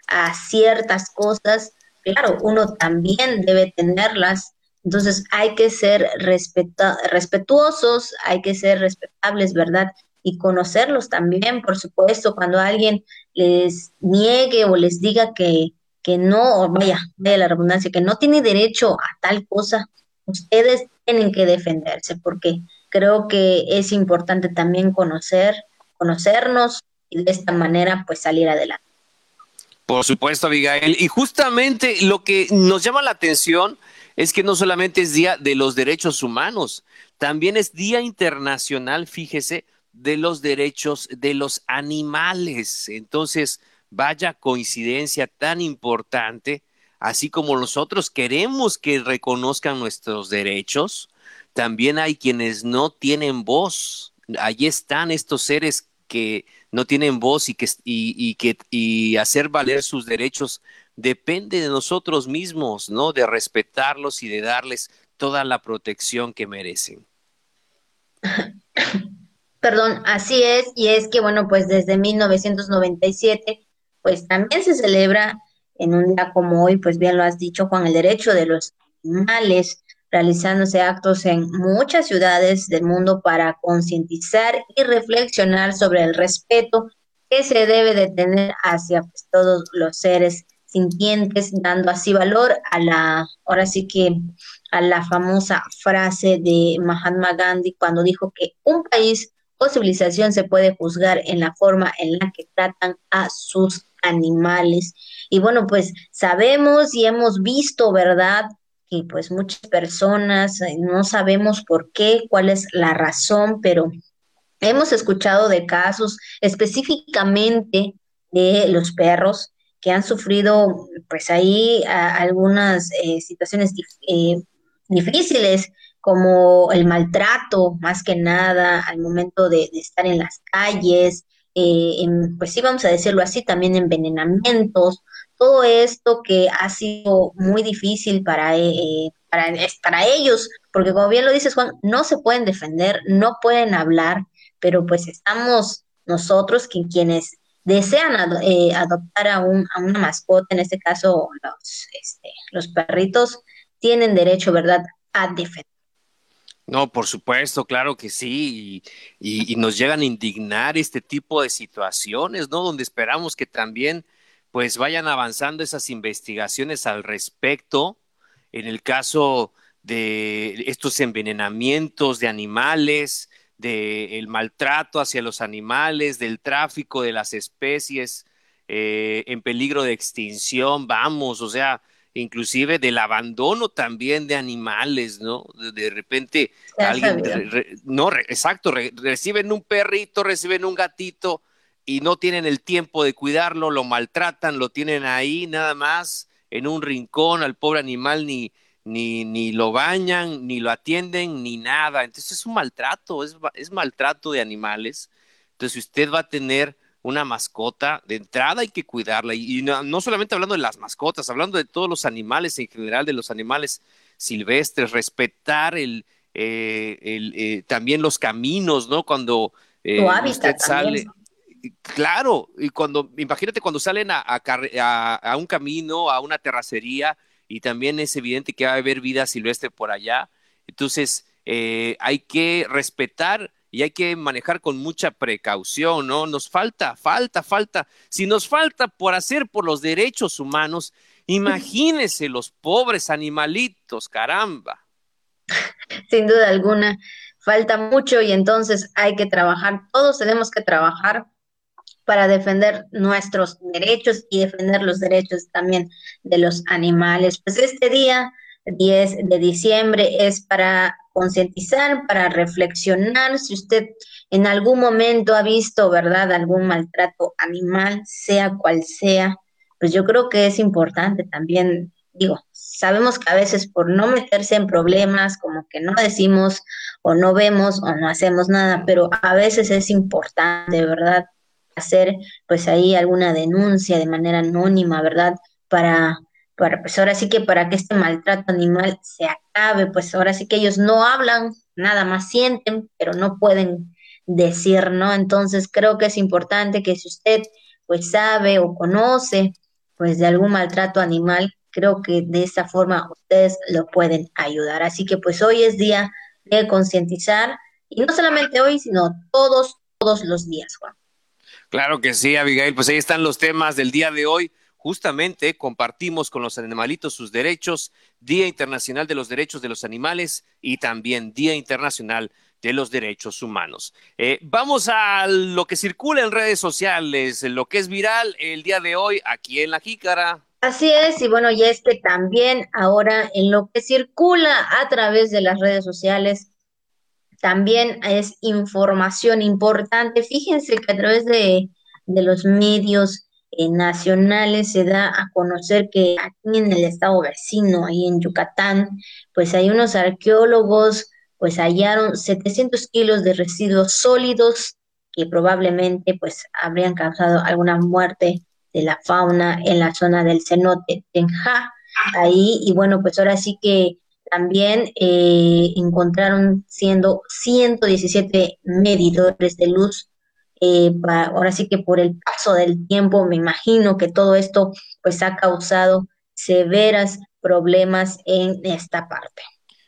[SPEAKER 1] a ciertas cosas, claro, uno también debe tenerlas. Entonces hay que ser respetuosos, hay que ser respetables, ¿verdad? Y conocerlos también, por supuesto, cuando alguien les niegue o les diga que, que no, vaya, vaya la redundancia, que no tiene derecho a tal cosa, ustedes tienen que defenderse, porque creo que es importante también conocer, conocernos y de esta manera pues salir adelante.
[SPEAKER 2] Por supuesto, Abigail. Y justamente lo que nos llama la atención es que no solamente es Día de los Derechos Humanos, también es Día Internacional, fíjese, de los derechos de los animales. Entonces, vaya coincidencia tan importante, así como nosotros queremos que reconozcan nuestros derechos, también hay quienes no tienen voz. Allí están estos seres que no tienen voz y que, y, que y hacer valer sus derechos depende de nosotros mismos, ¿no? De respetarlos y de darles toda la protección que merecen.
[SPEAKER 1] Perdón, así es, y es que, bueno, pues desde 1997, pues también se celebra en un día como hoy, pues bien lo has dicho, Juan, el derecho de los animales, realizándose actos en muchas ciudades del mundo para concientizar y reflexionar sobre el respeto que se debe de tener hacia pues, todos los seres sintientes, dando así valor a la, ahora sí que a la famosa frase de Mahatma Gandhi cuando dijo que un país o civilización se puede juzgar en la forma en la que tratan a sus animales. Y bueno, pues sabemos y hemos visto, ¿verdad? Que pues muchas personas eh, no sabemos por qué, cuál es la razón, pero hemos escuchado de casos específicamente de los perros que han sufrido pues ahí algunas eh, situaciones eh, difíciles como el maltrato, más que nada, al momento de, estar en las calles, eh, pues sí, vamos a decirlo así, también envenenamientos, todo esto que ha sido muy difícil para, eh, para, para ellos, porque como bien lo dices, Juan, no se pueden defender, no pueden hablar, pero pues estamos nosotros que quienes desean eh, adoptar a, un, a una mascota, en este caso los, este, los perritos, tienen derecho, ¿verdad?, a defender.
[SPEAKER 2] No, por supuesto, claro que sí, y, nos llegan a indignar este tipo de situaciones, ¿no? Donde esperamos que también pues vayan avanzando esas investigaciones al respecto. En el caso de estos envenenamientos de animales, del maltrato hacia los animales, del tráfico de las especies eh, en peligro de extinción, vamos, o sea, inclusive del abandono también de animales, ¿no? De, repente alguien, no, exacto, reciben un perrito, reciben un gatito y no tienen el tiempo de cuidarlo, lo maltratan, lo tienen ahí nada más en un rincón, al pobre animal ni, ni, ni lo bañan, ni lo atienden, ni nada. Entonces es un maltrato, es, es maltrato de animales. Entonces usted va a tener una mascota, de entrada hay que cuidarla. Y, no, solamente hablando de las mascotas, hablando de todos los animales en general, de los animales silvestres, respetar el, eh, el eh, también los caminos, ¿no? Cuando
[SPEAKER 1] eh, usted sale.
[SPEAKER 2] Claro, y cuando, imagínate cuando salen a, un camino, a una terracería, y también es evidente que va a haber vida silvestre por allá. Entonces, hay que respetar y hay que manejar con mucha precaución, ¿no? Nos falta, falta, falta. Si nos falta por hacer por los derechos humanos, imagínese los pobres animalitos, caramba.
[SPEAKER 1] Sin duda alguna, falta mucho y entonces hay que trabajar, todos tenemos que trabajar para defender nuestros derechos y defender los derechos también de los animales. Pues este día 10 de diciembre es para concientizar, para reflexionar. Si usted en algún momento ha visto, ¿verdad?, algún maltrato animal, sea cual sea, pues yo creo que es importante también digo, sabemos que a veces por no meterse en problemas, como que no decimos o no vemos o no hacemos nada, pero a veces es importante, ¿verdad? Hacer pues ahí alguna denuncia de manera anónima, ¿verdad? Para, para pues ahora sí que para que este maltrato animal se acabe, pues ahora sí que ellos no hablan, nada más sienten, pero no pueden decir, ¿no? Entonces creo que es importante que si usted pues sabe o conoce pues de algún maltrato animal, creo que de esa forma ustedes lo pueden ayudar. Así que pues hoy es día de concientizar y no solamente hoy, sino todos, todos los días, Juan.
[SPEAKER 2] Claro que sí, Abigail, pues ahí están los temas del día de hoy. Justamente compartimos con los animalitos sus derechos, Día Internacional de los Derechos de los Animales y también Día Internacional de los derechos humanos. Eh, vamos a lo que circula en redes sociales, lo que es viral el día de hoy aquí en La Jícara.
[SPEAKER 1] Así es, y bueno, y es que también ahora en lo que circula a través de las redes sociales, también es información importante. Fíjense que a través de, de los medios eh, nacionales se da a conocer que aquí en el estado vecino, ahí en Yucatán, pues hay unos arqueólogos pues hallaron 700 kilos de residuos sólidos que probablemente pues habrían causado alguna muerte de la fauna en la zona del cenote Tenja, ahí, y bueno, pues ahora sí que también eh, encontraron siendo 117 medidores de luz. Eh, ahora sí que por el paso del tiempo, me imagino que todo esto pues ha causado severas problemas en esta parte.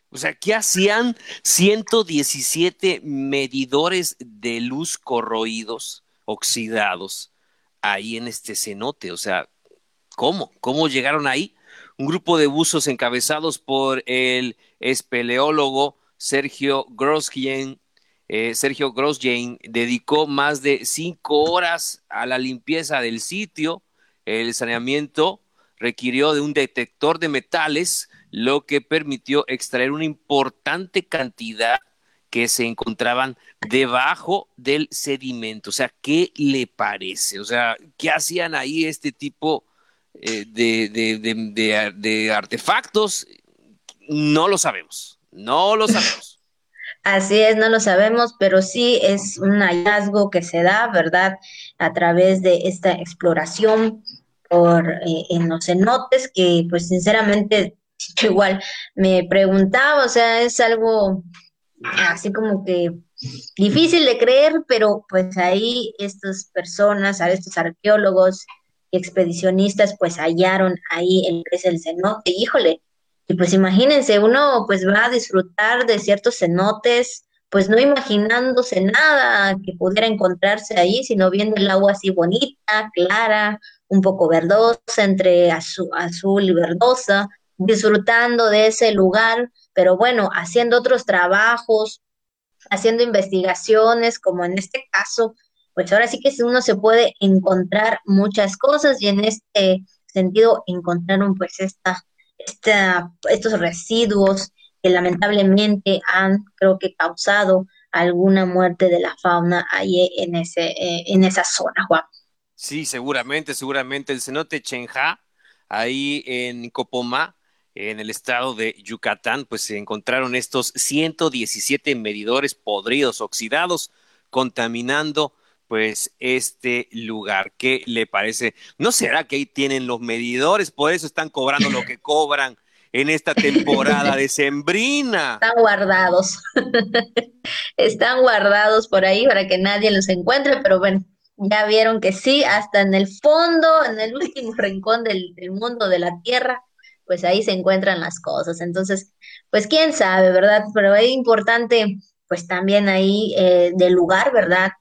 [SPEAKER 2] O sea, ¿qué hacían 117 medidores de luz corroídos, oxidados, ahí en este cenote? O sea, ¿cómo? ¿Cómo llegaron ahí? Un grupo de buzos encabezados por el espeleólogo Sergio Grosjean, eh, Sergio Grosjean dedicó más de cinco horas a la limpieza del sitio. El saneamiento requirió de un detector de metales lo que permitió extraer una importante cantidad que se encontraban debajo del sedimento. O sea, ¿qué le parece? O sea, ¿qué hacían ahí este tipo eh, de, de, artefactos? No lo sabemos, no lo sabemos.
[SPEAKER 1] Así es, no lo sabemos, pero sí es un hallazgo que se da, ¿verdad? A través de esta exploración por eh, en los cenotes, que pues sinceramente igual me preguntaba, o sea, es algo así como que difícil de creer, pero pues ahí estas personas, estos arqueólogos y expedicionistas, pues hallaron ahí el que es el cenote, híjole, y pues imagínense, uno pues va a disfrutar de ciertos cenotes, pues no imaginándose nada que pudiera encontrarse ahí, sino viendo el agua así bonita, clara, un poco verdosa, entre azul, azul y verdosa, disfrutando de ese lugar, pero bueno, haciendo otros trabajos, haciendo investigaciones, como en este caso, pues ahora sí que uno se puede encontrar muchas cosas y en este sentido encontraron pues esta, esta, estos residuos que lamentablemente han, creo que, causado alguna muerte de la fauna ahí en, ese, eh, en esa zona, Juan.
[SPEAKER 2] Sí, seguramente, seguramente el cenote Chenja, ahí en Copomá, en el estado de Yucatán, pues se encontraron estos 117 medidores podridos, oxidados, contaminando pues este lugar. ¿Qué le parece? ¿No será que ahí tienen los medidores? Por eso están cobrando lo que cobran en esta temporada de Sembrina.
[SPEAKER 1] Están guardados. están guardados por ahí para que nadie los encuentre, pero bueno, ya vieron que sí, hasta en el fondo, en el último rincón del, mundo de la Tierra, pues ahí se encuentran las cosas. Entonces, pues quién sabe, ¿verdad? Pero es importante, pues también ahí eh, del lugar, ¿verdad?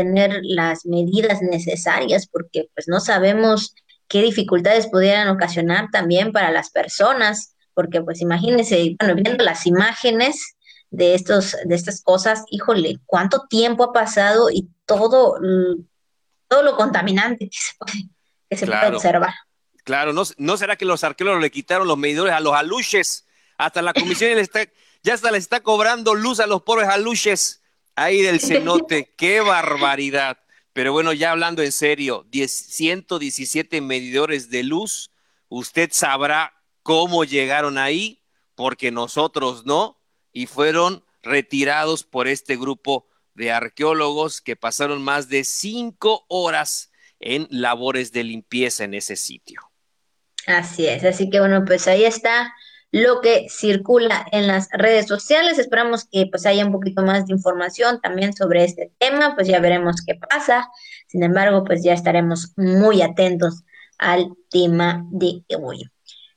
[SPEAKER 1] Tener las medidas necesarias porque pues no sabemos qué dificultades pudieran ocasionar también para las personas, porque pues imagínense, bueno, viendo las imágenes de estos de estas cosas, híjole, cuánto tiempo ha pasado y todo todo lo contaminante que se puede, que se puede observar.
[SPEAKER 2] Claro, ¿no, ¿no será que los arqueólogos le quitaron los medidores a los aluches? Hasta la comisión ya hasta le está cobrando luz a los pobres aluches ahí del cenote. ¡Qué barbaridad! Pero bueno, ya hablando en serio, 117 medidores de luz, usted sabrá cómo llegaron ahí, porque nosotros no, y fueron retirados por este grupo de arqueólogos que pasaron más de cinco horas en labores de limpieza en ese sitio.
[SPEAKER 1] Así es, así que bueno, pues ahí está lo que circula en las redes sociales. Esperamos que pues haya un poquito más de información también sobre este tema, pues ya veremos qué pasa. Sin embargo, pues ya estaremos muy atentos al tema de hoy.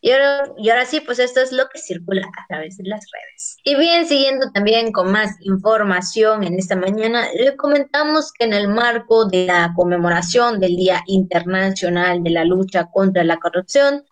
[SPEAKER 1] Y ahora, y ahora sí, pues esto es lo que circula a través de las redes. Y bien, siguiendo también con más información en esta mañana, le comentamos que en el marco de la conmemoración del Día Internacional de la Lucha contra la Corrupción,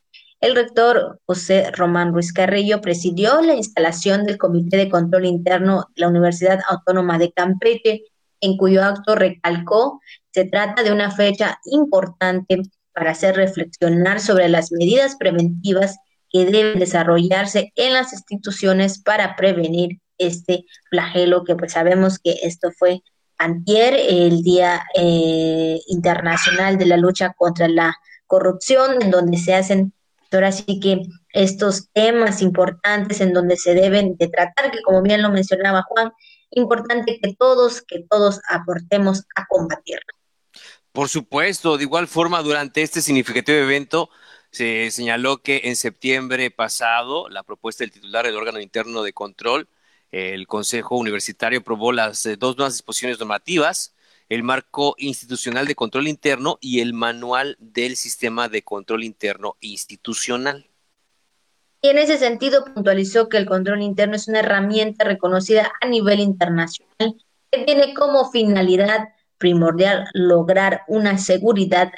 [SPEAKER 1] el rector José Román Ruiz Carrillo presidió la instalación del Comité de Control Interno de la Universidad Autónoma de Campeche, en cuyo acto recalcó se trata de una fecha importante para hacer reflexionar sobre las medidas preventivas que deben desarrollarse en las instituciones para prevenir este flagelo que pues sabemos que esto fue antier, el Día eh, Internacional de la Lucha contra la Corrupción, en donde se hacen Ahora sí que estos temas importantes en donde se deben de tratar, que como bien lo mencionaba Juan, importante que todos, que todos aportemos a combatirlo.
[SPEAKER 2] Por supuesto, de igual forma, durante este significativo evento se señaló que en septiembre pasado la propuesta del titular del órgano interno de control, el Consejo Universitario aprobó las eh, dos nuevas disposiciones normativas el marco institucional de control interno y el manual del sistema de control interno institucional.
[SPEAKER 1] Y en ese sentido puntualizó que el control interno es una herramienta reconocida a nivel internacional que tiene como finalidad primordial lograr una seguridad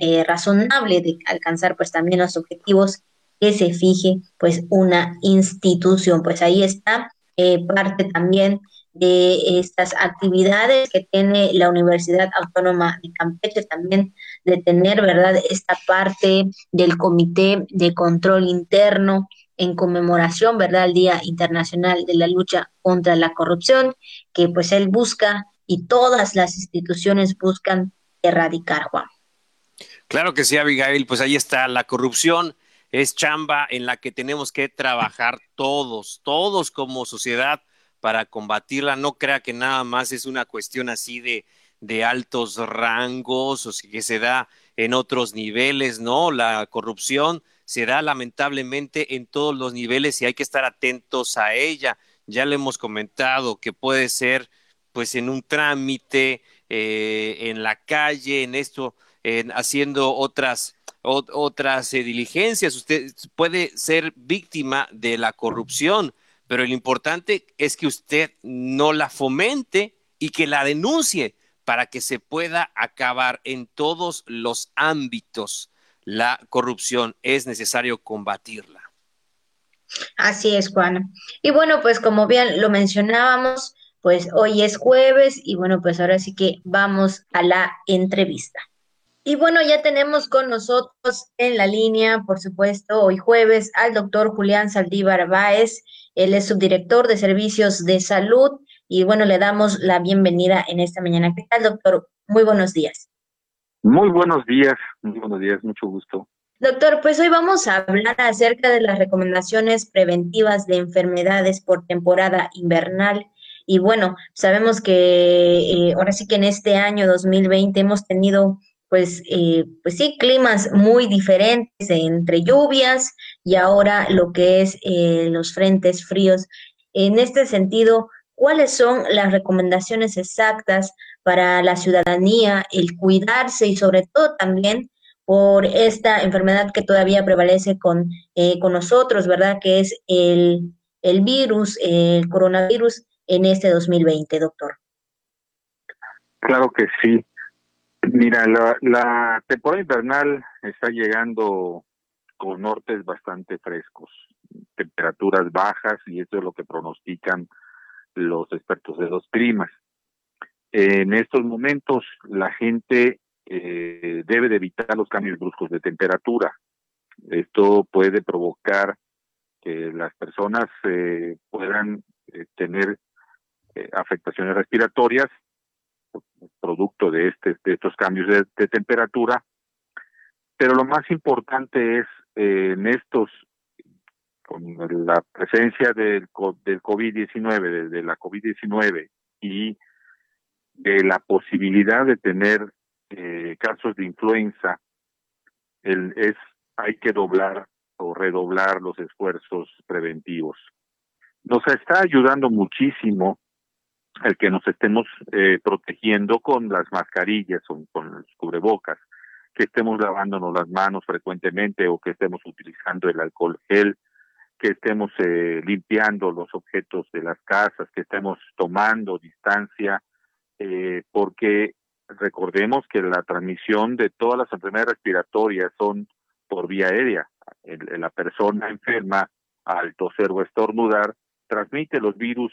[SPEAKER 1] eh, razonable de alcanzar pues también los objetivos que se fije pues una institución. Pues ahí está eh, parte también de estas actividades que tiene la Universidad Autónoma de Campeche, también de tener, ¿verdad?, esta parte del Comité de Control Interno en conmemoración, ¿verdad?, al Día Internacional de la Lucha contra la Corrupción, que pues él busca y todas las instituciones buscan erradicar, Juan.
[SPEAKER 2] Claro que sí, Abigail, pues ahí está, la corrupción es chamba en la que tenemos que trabajar todos, todos como sociedad para combatirla. No crea que nada más es una cuestión así de, de altos rangos o que se da en otros niveles, ¿no? La corrupción se da lamentablemente en todos los niveles y hay que estar atentos a ella. Ya le hemos comentado que puede ser pues en un trámite, eh, en la calle, en esto, en haciendo otras, otras eh, diligencias. Usted puede ser víctima de la corrupción pero lo importante es que usted no la fomente y que la denuncie para que se pueda acabar en todos los ámbitos la corrupción. Es necesario combatirla.
[SPEAKER 1] Así es, Juana. Y bueno, pues como bien lo mencionábamos, pues hoy es jueves y bueno, pues ahora sí que vamos a la entrevista. Y bueno, ya tenemos con nosotros en la línea, por supuesto, hoy jueves, al doctor Julián Saldívar Báez. Él es subdirector de servicios de salud y bueno, le damos la bienvenida en esta mañana. ¿Qué tal, doctor? Muy buenos días.
[SPEAKER 4] Muy buenos días, muy buenos días, mucho gusto.
[SPEAKER 1] Doctor, pues hoy vamos a hablar acerca de las recomendaciones preventivas de enfermedades por temporada invernal. Y bueno, sabemos que eh, ahora sí que en este año 2020 hemos tenido pues, eh, pues sí, climas muy diferentes entre lluvias y ahora lo que es eh, los frentes fríos. En este sentido, ¿cuáles son las recomendaciones exactas para la ciudadanía, el cuidarse y sobre todo también por esta enfermedad que todavía prevalece con, eh, con nosotros, ¿verdad? Que es el, el virus, el coronavirus en este 2020, doctor.
[SPEAKER 4] Claro que sí. Mira, la, la temporada invernal está llegando con nortes bastante frescos, temperaturas bajas y eso es lo que pronostican los expertos de los climas. En estos momentos la gente eh, debe de evitar los cambios bruscos de temperatura. Esto puede provocar que las personas eh, puedan eh, tener afectaciones respiratorias producto de, este, de estos cambios de, temperatura. Pero lo más importante es eh, en estos con la presencia del, del COVID-19, de, la COVID-19 y de la posibilidad de tener eh, casos de influenza, el, es hay que doblar o redoblar los esfuerzos preventivos. Nos está ayudando muchísimo el que nos estemos eh, protegiendo con las mascarillas o con los cubrebocas, que estemos lavándonos las manos frecuentemente o que estemos utilizando el alcohol gel, que estemos eh, limpiando los objetos de las casas, que estemos tomando distancia, eh, porque recordemos que la transmisión de todas las enfermedades respiratorias son por vía aérea. la persona enferma al toser o estornudar transmite los virus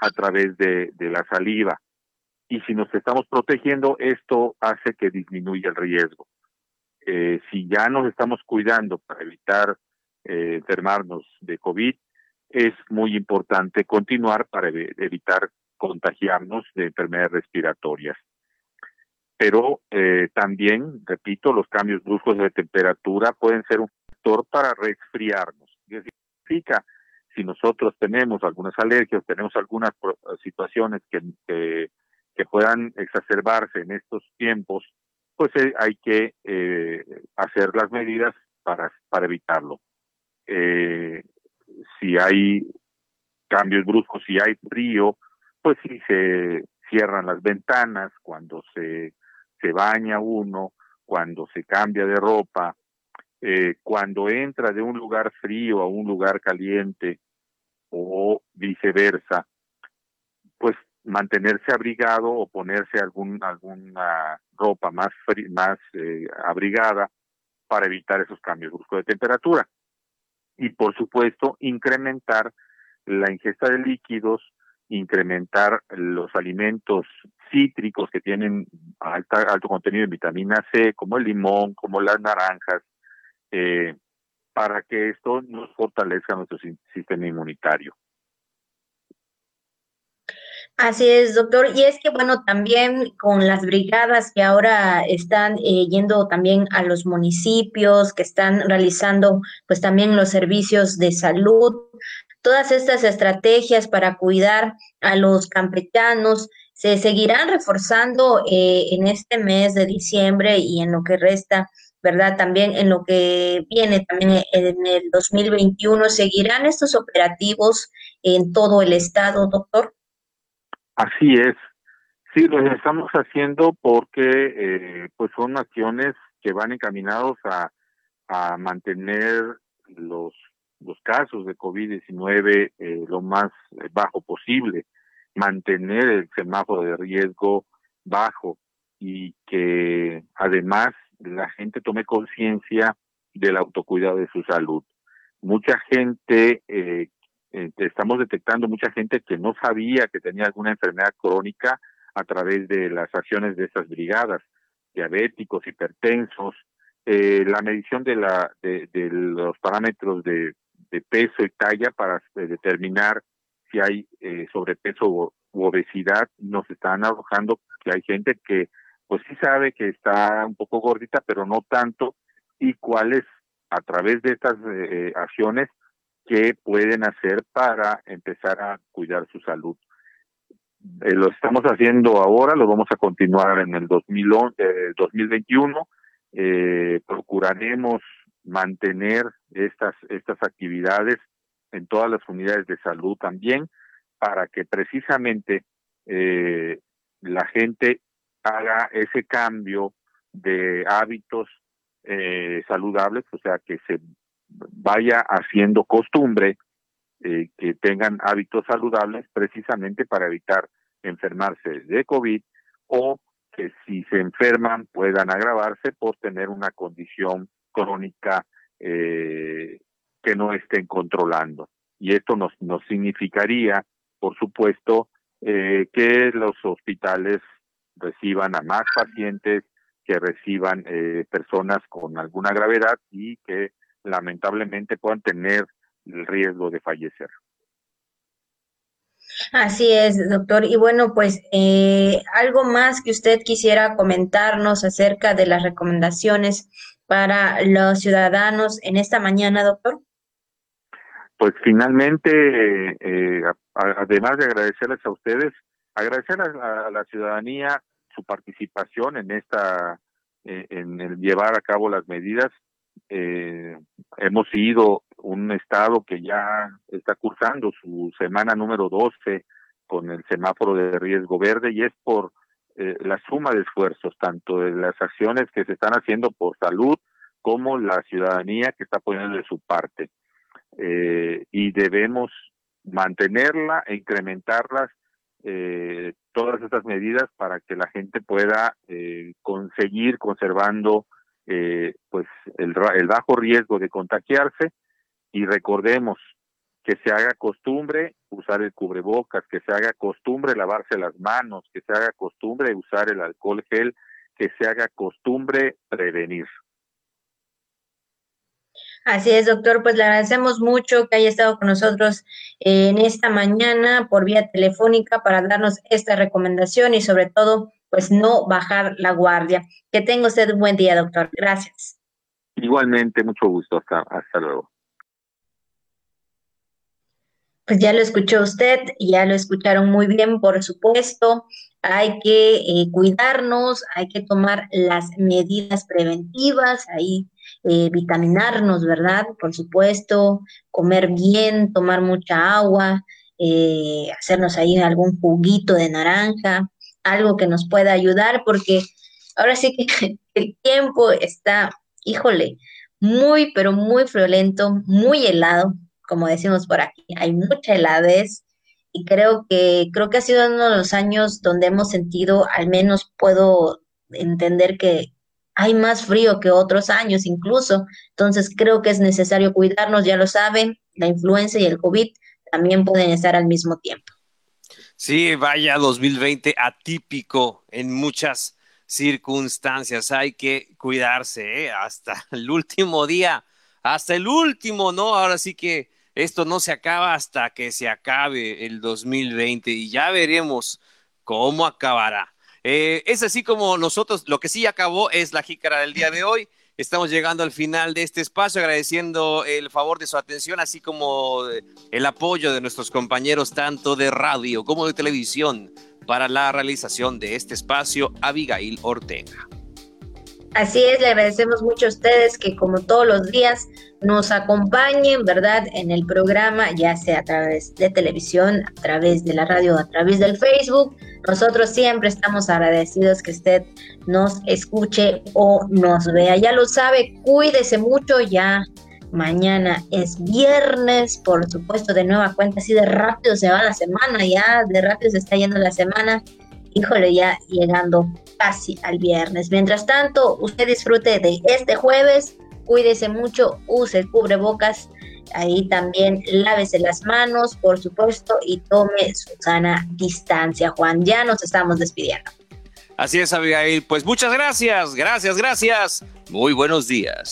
[SPEAKER 4] a través de, la saliva. Y si nos estamos protegiendo, esto hace que disminuya el riesgo. Eh, si ya nos estamos cuidando para evitar eh, enfermarnos de COVID, es muy importante continuar para evitar contagiarnos de enfermedades respiratorias. Pero eh, también, repito, los cambios bruscos de temperatura pueden ser un factor para resfriarnos. significa, si nosotros tenemos algunas alergias, tenemos algunas situaciones que, que, puedan exacerbarse en estos tiempos, pues eh, hay que hacer las medidas para, para evitarlo. Eh, si hay cambios bruscos, si hay frío, pues si se cierran las ventanas, cuando se, se baña uno, cuando se cambia de ropa, eh, cuando entra de un lugar frío a un lugar caliente o viceversa, mantenerse abrigado o ponerse algún, alguna ropa más, más eh, abrigada para evitar esos cambios bruscos de temperatura y por supuesto incrementar la ingesta de líquidos, incrementar los alimentos cítricos que tienen alta, alto contenido de vitamina C, como el limón, como las naranjas, eh, para que esto nos fortalezca nuestro sistema inmunitario.
[SPEAKER 1] Así es, doctor. Y es que, bueno, también con las brigadas que ahora están eh, yendo también a los municipios, que están realizando pues también los servicios de salud, todas estas estrategias para cuidar a los campechanos se seguirán reforzando eh, en este mes de diciembre y en lo que resta, ¿verdad? También en lo que viene también en el 2021, ¿seguirán estos operativos en todo el estado, doctor?
[SPEAKER 4] Así es. Sí, lo estamos haciendo porque eh, pues son acciones que van encaminados a, a mantener los, los casos de COVID-19 eh, lo más bajo posible, mantener el semáforo de riesgo bajo y que además la gente tome conciencia del autocuidado de su salud. Mucha gente eh, eh, estamos detectando mucha gente que no sabía que tenía alguna enfermedad crónica a través de las acciones de estas brigadas, diabéticos, hipertensos, eh, la medición de, la, de, los parámetros de, peso y talla para eh, determinar si hay sobrepeso u, obesidad, nos están arrojando que hay gente que pues sí sabe que está un poco gordita, pero no tanto, y cuáles a través de estas acciones qué pueden hacer para empezar a cuidar su salud. Eh, lo estamos haciendo ahora, lo vamos a continuar en el 2021. Eh, procuraremos mantener estas, estas actividades en todas las unidades de salud también para que precisamente eh, la gente haga ese cambio de hábitos saludables, o sea, que se vaya haciendo costumbre eh, que tengan hábitos saludables precisamente para evitar enfermarse de COVID o que si se enferman puedan agravarse por tener una condición crónica eh, que no estén controlando. Y esto nos, nos significaría, por supuesto, eh, que los hospitales reciban a más pacientes, que reciban personas con alguna gravedad y que lamentablemente puedan tener el riesgo de fallecer.
[SPEAKER 1] Así es, doctor. Y bueno, pues eh, algo más que usted quisiera comentarnos acerca de las recomendaciones para los ciudadanos en esta mañana, doctor.
[SPEAKER 4] pues finalmente, eh, además de agradecerles a ustedes, agradecer a, la ciudadanía su participación en esta, eh, en el llevar a cabo las medidas. Eh, hemos sido un estado que ya está cursando su semana número 12 con el semáforo de riesgo verde y es por la suma de esfuerzos, tanto de las acciones que se están haciendo por salud como la ciudadanía que está poniendo de su parte. Eh, y debemos mantenerla e incrementarlas eh, todas estas medidas para que la gente pueda eh, conseguir conservando eh, pues el, el bajo riesgo de contagiarse y recordemos que se haga costumbre usar el cubrebocas, que se haga costumbre lavarse las manos, que se haga costumbre usar el alcohol gel, que se haga costumbre prevenir.
[SPEAKER 1] Así es, doctor. Pues le agradecemos mucho que haya estado con nosotros en esta mañana por vía telefónica para darnos esta recomendación y sobre todo, pues no bajar la guardia. Que tenga usted un buen día, doctor. Gracias.
[SPEAKER 4] Igualmente, mucho gusto. Hasta, hasta luego.
[SPEAKER 1] Pues ya lo escuchó usted, ya lo escucharon muy bien, por supuesto. Hay que eh, cuidarnos, hay que tomar las medidas preventivas, ahí eh, vitaminarnos, ¿verdad? Por supuesto, comer bien, tomar mucha agua, eh, hacernos ahí algún juguito de naranja, algo que nos pueda ayudar, porque ahora sí que el tiempo está, híjole, muy, pero muy friolento, muy helado, como decimos por aquí, hay mucha heladez y creo que creo que ha sido uno de los años donde hemos sentido, al menos puedo entender que hay más frío que otros años incluso, entonces creo que es necesario cuidarnos, ya lo saben, la influenza y el COVID también pueden estar al mismo tiempo.
[SPEAKER 2] Sí, vaya 2020 atípico en muchas circunstancias, hay que cuidarse ¿eh? hasta el último día, hasta el último, ¿no? Ahora sí que esto no se acaba hasta que se acabe el 2020 y ya veremos cómo acabará. Eh, es así como nosotros, lo que sí acabó es la jícara del día de hoy. Estamos llegando al final de este espacio, agradeciendo el favor de su atención, así como el apoyo de nuestros compañeros tanto de radio como de televisión para la realización de este espacio, Abigail Ortega.
[SPEAKER 1] Así es, le agradecemos mucho a ustedes que como todos los días nos acompañen, ¿verdad? En el programa, ya sea a través de televisión, a través de la radio, a través del Facebook. Nosotros siempre estamos agradecidos que usted nos escuche o nos vea. Ya lo sabe, cuídese mucho ya. Mañana es viernes, por supuesto, de nueva cuenta, así de rápido se va la semana, ya de rápido se está yendo la semana híjole, ya llegando casi al viernes. Mientras tanto, usted disfrute de este jueves, cuídese mucho, use cubrebocas, ahí también lávese las manos, por supuesto, y tome su sana distancia. Juan, ya nos estamos despidiendo.
[SPEAKER 2] Así es, Abigail. Pues muchas gracias, gracias, gracias. Muy buenos días.